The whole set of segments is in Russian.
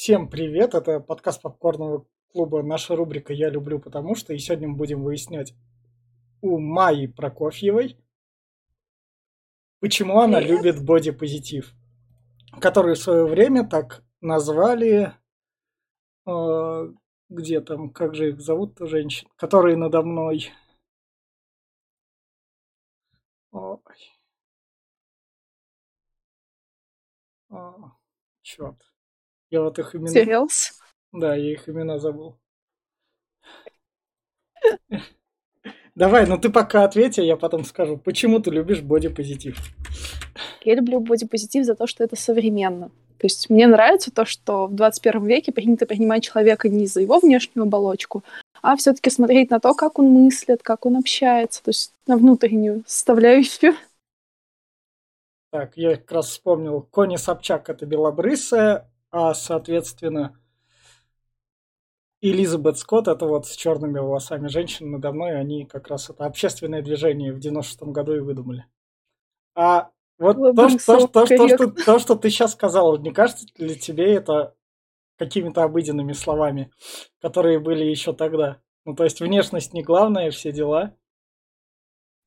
Всем привет, это подкаст попкорного клуба «Наша рубрика «Я люблю потому что» и сегодня мы будем выяснять у Майи Прокофьевой, почему она Привет. любит бодипозитив, который в свое время так назвали, э, где там, как же их зовут-то женщин, которые надо мной... Ой. А, черт. Я вот их имена... Serials. Да, я их имена забыл. Давай, ну ты пока ответь, а я потом скажу, почему ты любишь бодипозитив? Я люблю бодипозитив за то, что это современно. То есть мне нравится то, что в 21 веке принято принимать человека не за его внешнюю оболочку, а все-таки смотреть на то, как он мыслит, как он общается, то есть на внутреннюю составляющую. Так, я как раз вспомнил, Кони Собчак это белобрысая, а, соответственно, Элизабет Скотт, это вот с черными волосами женщина надо мной, они как раз это общественное движение в 96-м году и выдумали. А вот то, что, то, что, то, что, то, что ты сейчас сказала, не кажется ли тебе это какими-то обыденными словами, которые были еще тогда? Ну, то есть внешность не главное, все дела.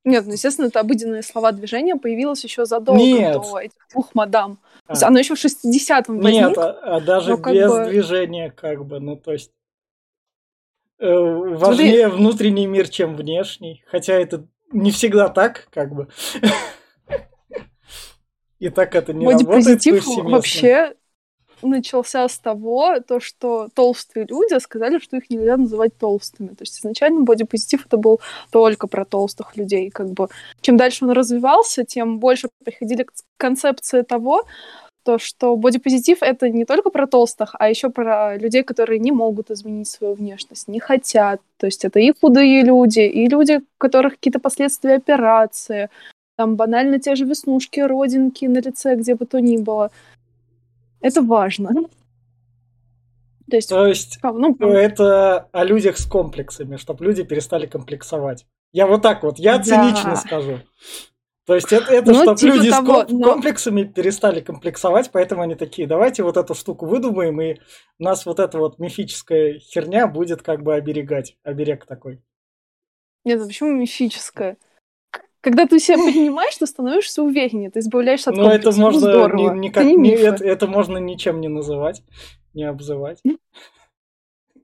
Нет, ну, естественно, это обыденные слова движения появилось еще задолго Нет. до этих двух мадам. То есть А. оно еще в 60-м Нет, возник. а, а даже ну, без бы- движения, как бы, ну, то есть э, важнее внутренний мир, чем внешний. Хотя это не всегда так, как бы. И так это не работает вообще начался с того, то, что толстые люди сказали, что их нельзя называть толстыми. То есть изначально бодипозитив это был только про толстых людей. Как бы чем дальше он развивался, тем больше приходили к концепции того, то, что бодипозитив это не только про толстых, а еще про людей, которые не могут изменить свою внешность, не хотят. То есть это и худые люди, и люди, у которых какие-то последствия операции, там банально те же веснушки, родинки на лице, где бы то ни было. Это важно. То есть, То есть ну, это о людях с комплексами, чтобы люди перестали комплексовать. Я вот так вот, я Да. цинично скажу. То есть это, это Ну, чтобы типа люди с того, ком- но- комплексами перестали комплексовать, поэтому они такие, давайте вот эту штуку выдумаем, и нас вот эта вот мифическая херня будет как бы оберегать. Оберег такой. нет, почему мифическое? Когда ты себя принимаешь, ты становишься увереннее, ты избавляешься от Ну, это. Ну, можно здорово. ни- никак это не это, это можно ничем не называть, не обзывать.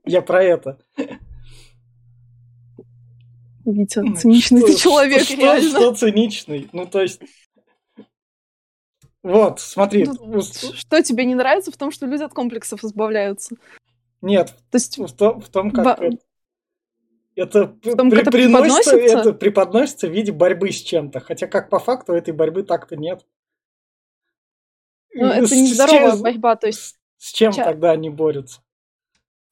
Я про это. Витя, циничный ты Что- человек, что, реально. Что циничный? Ну, то есть... Вот, смотри. Ну, Что тебе не нравится в том, что люди от комплексов избавляются? Нет, То есть, в том, в том, как Ба- это, это п- том, при- преподносится? это преподносится в виде борьбы с чем-то. Хотя как по факту этой борьбы так-то нет. ну, С- это с нездоровая чем- борьба. То есть, С чем ча- тогда они борются?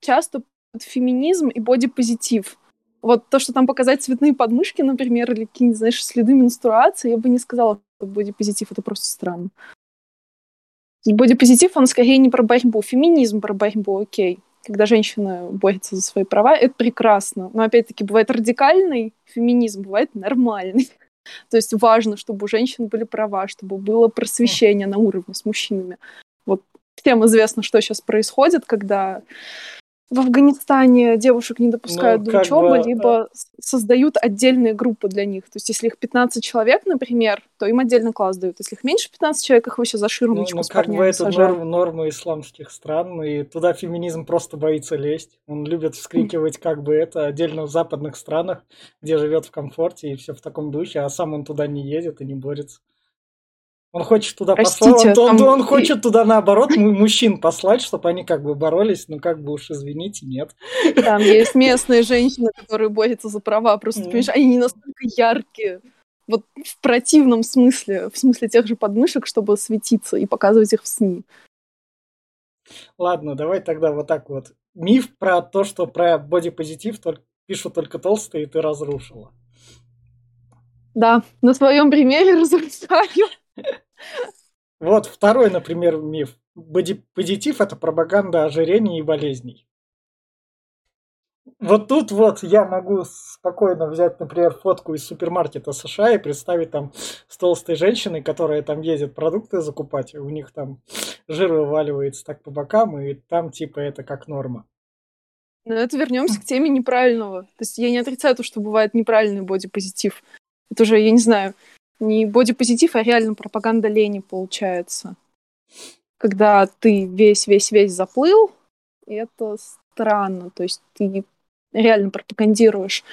часто феминизм и бодипозитив. Вот то, что там показать цветные подмышки, например, или какие-нибудь, знаешь, следы менструации, я бы не сказала, что бодипозитив — это просто странно. Бодипозитив, он скорее не про борьбу. Феминизм про борьбу, окей. Когда женщина борется за свои права, это прекрасно. Но, опять-таки, бывает радикальный феминизм, бывает нормальный. То есть важно, чтобы у женщин были права, чтобы было просвещение на уровне с мужчинами. Вот всем известно, что сейчас происходит, когда в Афганистане девушек не допускают Ну, до учебы, бы, либо создают отдельные группы для них. То есть, если их 15 человек, например, то им отдельный класс дают. Если их меньше 15 человек, их вообще за Ну, ширмочку ну, с как бы это сажают. норм- нормы исламских стран, и туда феминизм просто боится лезть. Он любит вскрикивать как бы это отдельно в западных странах, где живет в комфорте и все в таком духе, а сам он туда не едет и не борется. Он хочет туда Простите, послать, он, он- там он и- хочет туда наоборот му- мужчин послать, чтобы они как бы боролись, ну как бы уж извините, нет. Там есть местные женщины, которые борются за права. Просто, Мгм. понимаешь, они не настолько яркие. Вот в противном смысле, в смысле тех же подмышек, чтобы светиться и показывать их в СМИ. Ладно, давай тогда вот так вот. Миф про то, что про бодипозитив только, пишут только толстые, ты разрушила. Да, на своем примере разрушаю. Вот второй, например, миф. Бодипозитив – это пропаганда ожирения и болезней. Вот тут вот я могу спокойно взять, например, фотку из супермаркета США и представить там с толстой женщиной, которая там ездит продукты закупать, и у них там жир вываливается так по бокам, и там типа это как норма. Но это вернемся к теме неправильного. То есть я не отрицаю то, что бывает неправильный бодипозитив. Это уже, я не знаю, не бодипозитив, а реально пропаганда лени получается. Когда ты весь-весь-весь заплыл, это странно. То есть ты реально пропагандируешь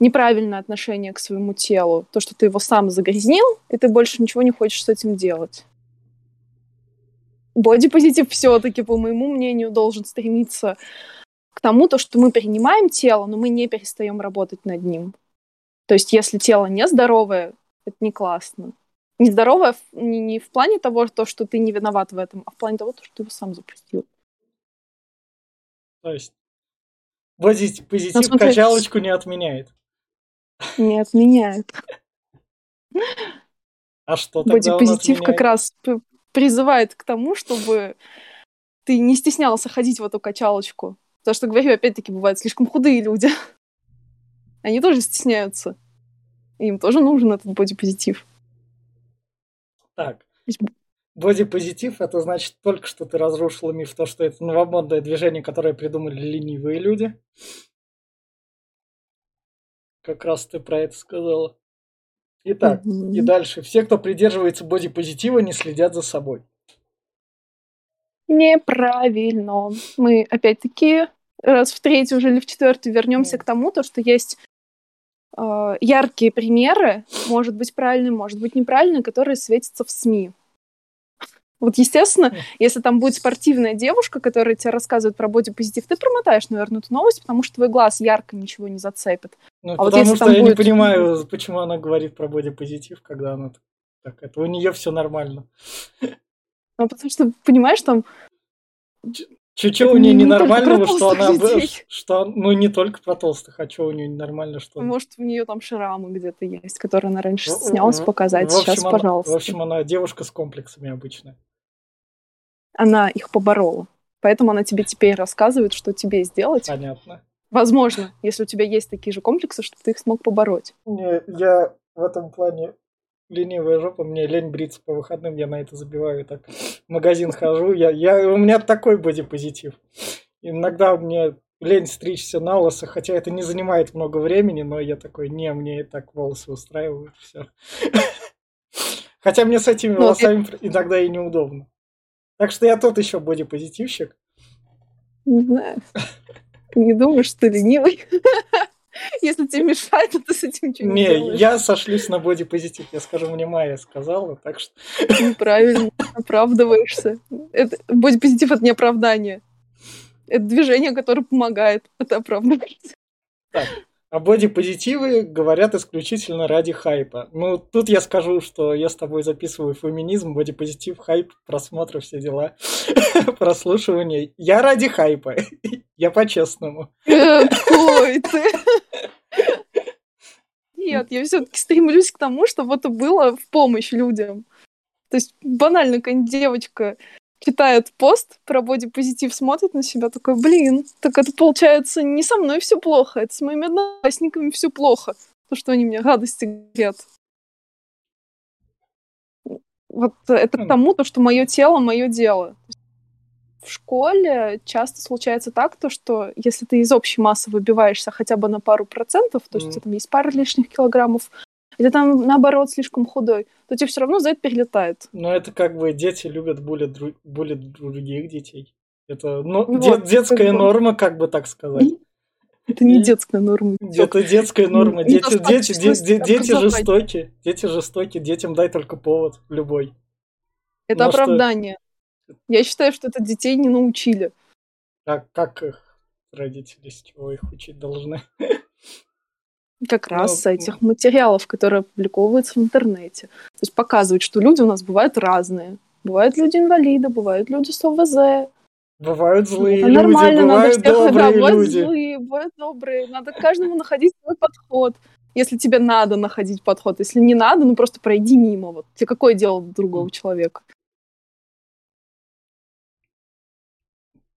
неправильное отношение к своему телу, то, что ты его сам загрязнил, и ты больше ничего не хочешь с этим делать. Бодипозитив все-таки, по моему мнению, должен стремиться к тому, то, что мы принимаем тело, но мы не перестаем работать над ним. То есть, если тело нездоровое, это не классно. Нездоровое не, не в плане того, то, что ты не виноват в этом, а в плане того, что ты его сам запустил. То есть Позитив, позитив ну, качалочку не отменяет. Не отменяет. А что тогда Бодипозитив как раз призывает к тому, чтобы ты не стеснялся ходить в эту качалочку. Потому что, говорю, опять-таки, бывают слишком худые люди. Они тоже стесняются. Им тоже нужен этот бодипозитив. Так. Бодипозитив это значит только что ты разрушила миф, то, что это новомодное движение, которое придумали ленивые люди. Как раз ты про это сказала. Итак, mm-hmm. и дальше. Все, кто придерживается бодипозитива, не следят за собой. Неправильно. Мы опять-таки раз в третий уже или в четвертый вернемся mm. к тому, то, что есть э, яркие примеры, может быть правильные, может быть неправильные, которые светятся в СМИ. Вот, естественно, если там будет спортивная девушка, которая тебе рассказывает про бодипозитив, ты промотаешь, наверное, эту новость, потому что твой глаз ярко ничего не зацепит. Ну, а потому вот что я будет... не понимаю, почему она говорит про бодипозитив, когда она так, это у нее все нормально. Ну, потому что, понимаешь, там... Чуть-чуть у нее ненормального, что она... Что, ну, не только про толстых, а что у нее ненормально, что... Может, у нее там шрамы где-то есть, которые она раньше снялась показать. Сейчас, пожалуйста. В общем, она девушка с комплексами обычная она их поборола. Поэтому она тебе теперь рассказывает, что тебе сделать. Понятно. Возможно, если у тебя есть такие же комплексы, что ты их смог побороть. Не, я в этом плане ленивая жопа, мне лень бриться по выходным, я на это забиваю. Так, в магазин хожу, я, я, у меня такой бодипозитив. Иногда мне лень стричься на лысо, хотя это не занимает много времени, но я такой, не, мне и так волосы устраивают, все. Хотя мне с этими ну, волосами иногда и неудобно. Так что я тот еще бодипозитивщик. Не знаю. Не думаешь, что ты ленивый? Если тебе мешает, то ты с этим ничего не, не делаешь. я сошлюсь на бодипозитив. Я скажу, мне Майя сказала, так что... Неправильно, оправдываешься. Это, бодипозитив — это не оправдание. Это движение, которое помогает. Это оправдывается. Так, а бодипозитивы говорят исключительно ради хайпа. Ну, тут я скажу, что я с тобой записываю феминизм, бодипозитив, хайп, просмотры, все дела, прослушивание. Я ради хайпа. Я по-честному. Какой ты? Нет, я все-таки стремлюсь к тому, чтобы это было в помощь людям. То есть банально, какая-нибудь девочка читает пост про бодипозитив, смотрит на себя, такой, блин, так это получается не со мной все плохо, это с моими одноклассниками все плохо, то, что они мне гадости говорят. Вот это к хм. тому, то, что мое тело, мое дело. В школе часто случается так, то, что если ты из общей массы выбиваешься хотя бы на пару процентов, то есть mm. у тебя там есть пара лишних килограммов, или там, наоборот, слишком худой, то тебе все равно за это перелетает. Но это как бы дети любят булить, дру... булить других детей. Это ну, вот, де- детская как норма, как бы так сказать. Это не детская норма. Это детская норма. Дети, дети, дети, дети жестокие. Дети жестокие. Детям дай только повод. Любой. Это Но оправдание. Что... Я считаю, что это детей не научили. А как их родители, с чего их учить должны? Как раз с этих материалов, которые опубликовываются в интернете. То есть показывают, что люди у нас бывают разные. Бывают люди-инвалиды, бывают люди с ОВЗ. Бывают злые это люди, нормально, бывают надо всех, добрые да, бывают люди. злые, бывают добрые. Надо каждому находить свой подход. Если тебе надо находить подход, если не надо, ну просто пройди мимо. Вот тебе какое дело другого человека?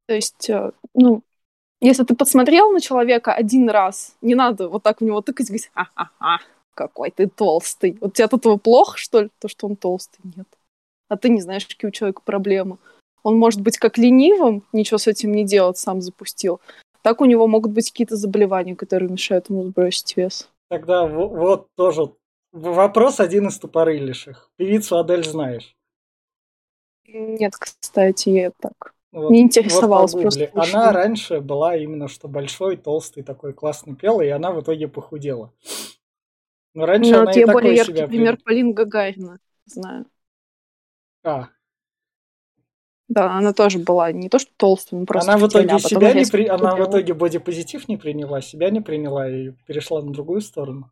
То есть, э, ну, Если ты посмотрел на человека один раз, не надо вот так в него тыкать и говорить, ха-ха-ха, какой ты толстый. Вот тебе от этого плохо, что ли, то, что он толстый? Нет. А ты не знаешь, какие у человека проблемы. Он может быть как ленивым, ничего с этим не делать, сам запустил. Так у него могут быть какие-то заболевания, которые мешают ему сбросить вес. Тогда вот тоже вопрос один из тупорылейших. Певицу Адель знаешь? Нет, кстати, я так вот, не интересовалась вот просто. Она раньше была именно что большой, толстый, такой классный пел, и она в итоге похудела. Но раньше ну, она и более яркий себя пример при... Полин Гагарина, знаю. А. Да, она тоже была не то что толстая, но просто Она в итоге себя не при... она в итоге бодипозитив не приняла, себя не приняла и перешла на другую сторону.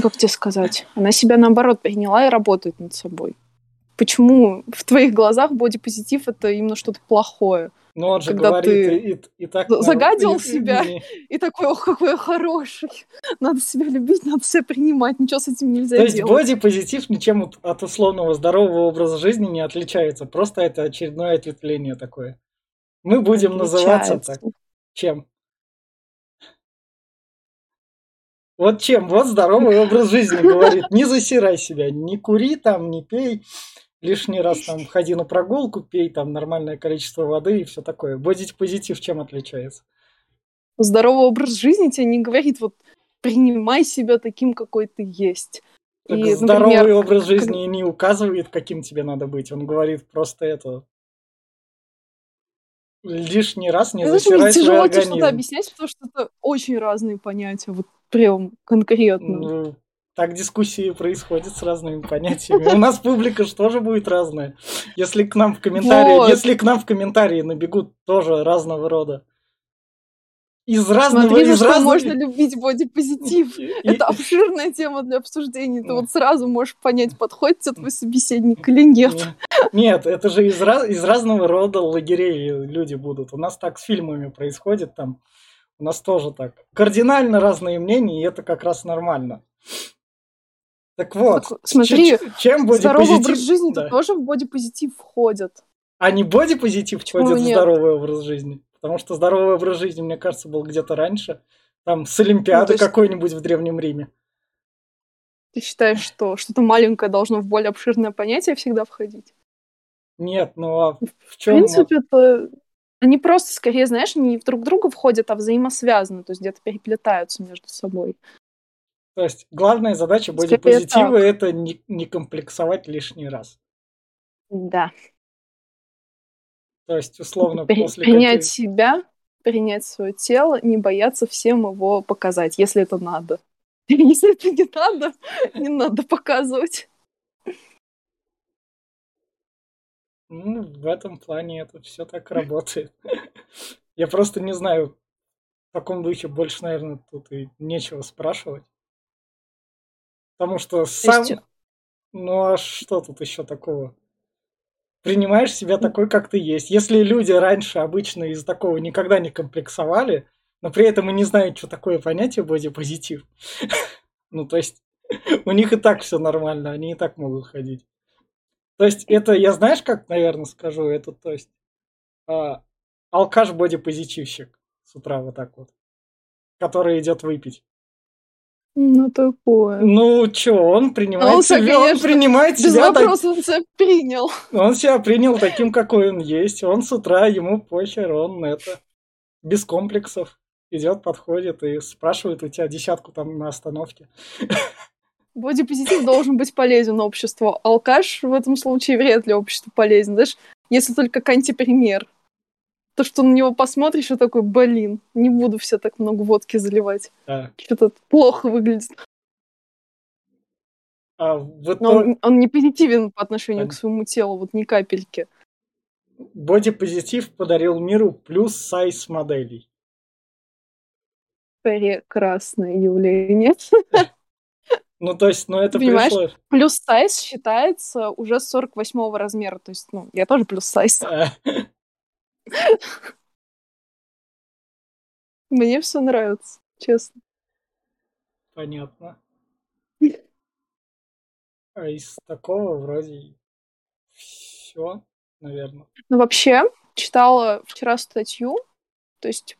Как тебе сказать? Она себя наоборот приняла и работает над собой почему в твоих глазах бодипозитив это именно что-то плохое. Ну, он же когда говорит, ты и, и так... Загадил и, себя, и, и такой, ох, какой я хороший. Надо себя любить, надо себя принимать, ничего с этим нельзя То делать. есть бодипозитив ничем от условного здорового образа жизни не отличается. Просто это очередное ответвление такое. Мы будем называться так. Чем? Вот чем? Вот здоровый образ жизни говорит. Не засирай себя, не кури там, не пей, лишний раз там ходи на прогулку, пей там нормальное количество воды и все такое. Бодить позитив чем отличается? Здоровый образ жизни тебе не говорит, вот принимай себя таким, какой ты есть. Так и, здоровый например, образ жизни как... не указывает, каким тебе надо быть. Он говорит просто это. Лишний раз не засирай свой организм. Тяжело что-то объяснять, потому что это очень разные понятия, вот прям конкретно. Ну, так дискуссии происходят с разными понятиями. У нас публика же тоже будет разная. Если к нам в комментарии, вот. если к нам в комментарии набегут тоже разного рода. Из разного, Смотри, из разного... можно любить бодипозитив. Это обширная тема для обсуждения. Ты вот сразу можешь понять, подходит тебе твой собеседник или нет. Нет, это же из, раз... из разного рода лагерей люди будут. У нас так с фильмами происходит там. У нас тоже так. Кардинально разные мнения, и это как раз нормально. Так вот, так, смотри, чем здоровый образ жизни да. тоже в бодипозитив входят. А не бодипозитив Почему входит нет? в здоровый образ жизни? Потому что здоровый образ жизни, мне кажется, был где-то раньше. Там с Олимпиады ну, есть... какой-нибудь в Древнем Riме. Ты считаешь, что что-то маленькое должно в более обширное понятие всегда входить? Нет, ну а в чем? В принципе, это они просто, скорее, знаешь, не друг друга входят, а взаимосвязаны, то есть где-то переплетаются между собой. То есть главная задача бодипозитива – это не, не комплексовать лишний раз. Да. То есть, условно, При, после Принять себя, принять свое тело, не бояться всем его показать, если это надо. Если это не надо, не надо показывать. Ну, в этом плане это все так работает. Я просто не знаю, в таком духе больше, наверное, тут и нечего спрашивать. Потому что сам... Ну а что тут еще такого? Принимаешь себя такой, как ты есть. Если люди раньше обычно из такого никогда не комплексовали, но при этом и не знают, что такое понятие бодипозитив. ну, то есть, у них и так все нормально, они и так могут ходить. То есть, это, я знаешь, как, наверное, скажу, это, то есть, а, алкаш бодипозитивщик с утра вот так вот, который идет выпить. Ну, такое. Ну, чё, он принимает он себя, конечно, он принимает без себя... Без вопросов так... он себя принял. Он себя принял таким, какой он есть. Он с утра, ему похер, он это... Без комплексов. Идет, подходит и спрашивает у тебя десятку там на остановке. Бодипозитив должен быть полезен обществу. Алкаш в этом случае вряд ли обществу полезен. Знаешь, если только как антипример. То, что на него посмотришь, и такой, блин, не буду все так много водки заливать. Да. Что-то плохо выглядит. А вот Но он, он не позитивен по отношению а... к своему телу, вот ни капельки. Бодипозитив подарил миру плюс сайз моделей. Прекрасное явление. Ну, то есть, ну, это Понимаешь, пришло... плюс сайз считается уже 48 размера. То есть, ну, я тоже плюс сайз. Мне все нравится, честно. Понятно. А из такого вроде все, наверное. Ну, вообще, читала вчера статью, то есть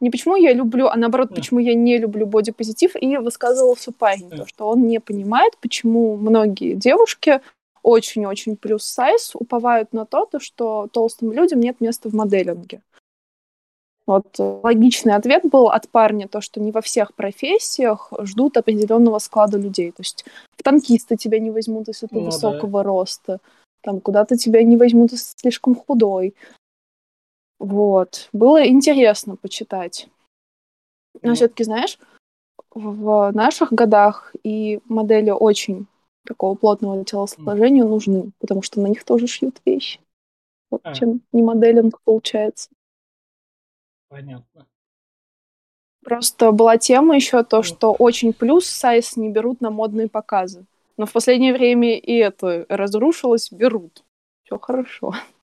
не почему я люблю, а наоборот, почему я не люблю бодипозитив, и высказывался парень, то, что он не понимает, почему многие девушки очень-очень плюс сайз уповают на то, то, что толстым людям нет места в моделинге. Вот логичный ответ был от парня, то, что не во всех профессиях ждут определенного склада людей. То есть в танкисты тебя не возьмут, если ты ну, высокого да. роста. Там куда-то тебя не возьмут, если слишком худой. Вот. Было интересно почитать. Но mm. все-таки, знаешь, в наших годах и модели очень такого плотного телосложения mm. нужны, потому что на них тоже шьют вещи. Вот а. чем не моделинг получается. Понятно. Просто была тема еще то, что очень плюс сайз не берут на модные показы. Но в последнее время и это разрушилось, берут. Все хорошо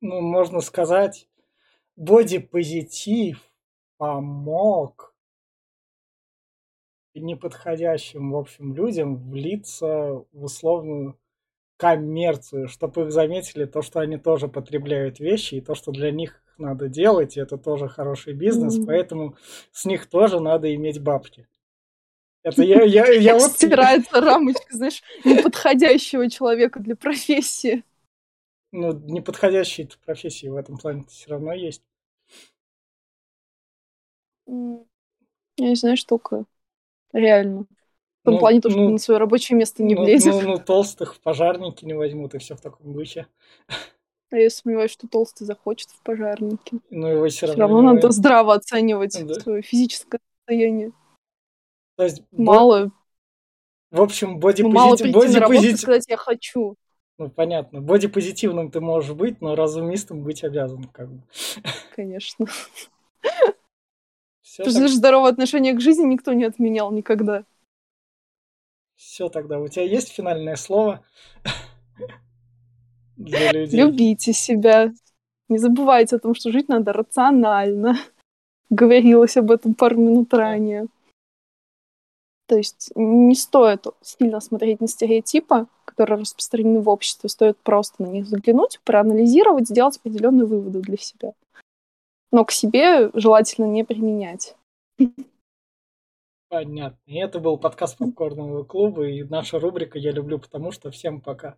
ну, можно сказать, бодипозитив помог неподходящим, в общем, людям влиться в условную коммерцию, чтобы их заметили то, что они тоже потребляют вещи, и то, что для них надо делать, и это тоже хороший бизнес, mm-hmm. поэтому с них тоже надо иметь бабки. Это я, я, я вот... Стирается рамочка, знаешь, неподходящего человека для профессии ну, неподходящие профессии в этом плане все равно есть. Я не знаю, штука. Реально. В том ну, плане, то, что ну, на свое рабочее место не ну, влезет. Ну, ну, толстых в пожарники не возьмут, и все в таком духе. А я сомневаюсь, что толстый захочет в пожарнике. Ну, его все равно. Все равно надо здраво оценивать да. свое физическое состояние. То есть, мало. В общем, бодипозитив... Ну, мало прийти бодипозитив... на работу сказать, я хочу. Ну, понятно. Бодипозитивным ты можешь быть, но разумистым быть обязан, как бы. Конечно. Все Потому так... что здоровое отношение к жизни никто не отменял никогда. Все тогда. У тебя есть финальное слово для людей? Любите себя. Не забывайте о том, что жить надо рационально. Говорилось об этом пару минут ранее. То есть не стоит сильно смотреть на стереотипы, которые распространены в обществе, стоит просто на них заглянуть, проанализировать, сделать определенные выводы для себя. Но к себе желательно не применять. Понятно. И это был подкаст Попкорного клуба и наша рубрика «Я люблю потому что». Всем пока.